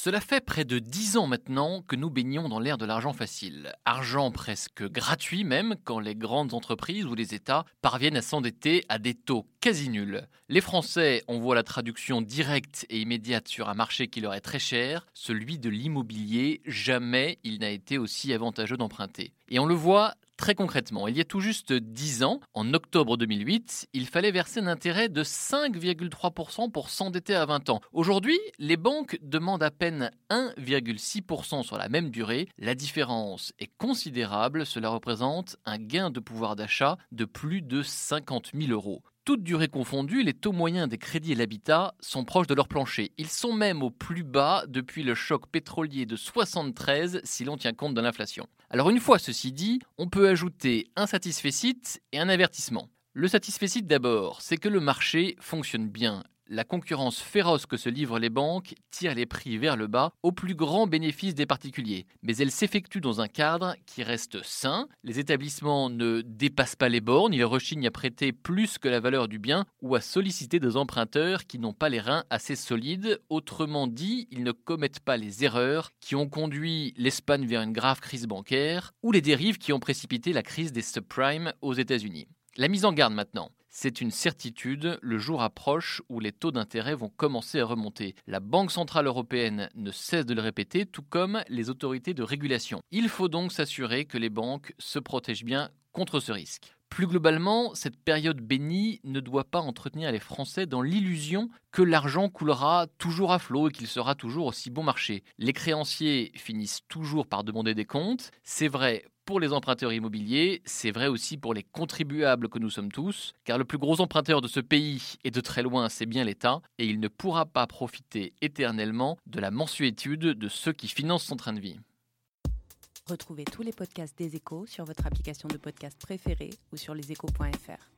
Cela fait près de dix ans maintenant que nous baignons dans l'ère de l'argent facile. Argent presque gratuit même quand les grandes entreprises ou les États parviennent à s'endetter à des taux quasi nuls. Les Français envoient la traduction directe et immédiate sur un marché qui leur est très cher, celui de l'immobilier. Jamais il n'a été aussi avantageux d'emprunter. Et on le voit Très concrètement, il y a tout juste 10 ans, en octobre 2008, il fallait verser un intérêt de 5,3% pour s'endetter à 20 ans. Aujourd'hui, les banques demandent à peine 1,6% sur la même durée. La différence est considérable, cela représente un gain de pouvoir d'achat de plus de 50 000 euros. Toutes durées confondues, les taux moyens des crédits et l'habitat sont proches de leur plancher. Ils sont même au plus bas depuis le choc pétrolier de 73 si l'on tient compte de l'inflation. Alors une fois ceci dit, on peut ajouter un satisfecit et un avertissement. Le satisfecit d'abord, c'est que le marché fonctionne bien la concurrence féroce que se livrent les banques tire les prix vers le bas au plus grand bénéfice des particuliers. Mais elle s'effectue dans un cadre qui reste sain. Les établissements ne dépassent pas les bornes, ils rechignent à prêter plus que la valeur du bien ou à solliciter des emprunteurs qui n'ont pas les reins assez solides. Autrement dit, ils ne commettent pas les erreurs qui ont conduit l'Espagne vers une grave crise bancaire ou les dérives qui ont précipité la crise des subprimes aux États-Unis. La mise en garde maintenant. C'est une certitude, le jour approche où les taux d'intérêt vont commencer à remonter. La Banque Centrale Européenne ne cesse de le répéter, tout comme les autorités de régulation. Il faut donc s'assurer que les banques se protègent bien contre ce risque. Plus globalement, cette période bénie ne doit pas entretenir les Français dans l'illusion que l'argent coulera toujours à flot et qu'il sera toujours aussi bon marché. Les créanciers finissent toujours par demander des comptes. C'est vrai pour les emprunteurs immobiliers, c'est vrai aussi pour les contribuables que nous sommes tous, car le plus gros emprunteur de ce pays, et de très loin, c'est bien l'État, et il ne pourra pas profiter éternellement de la mensuétude de ceux qui financent son train de vie. Retrouvez tous les podcasts des échos sur votre application de podcast préférée ou sur leséchos.fr.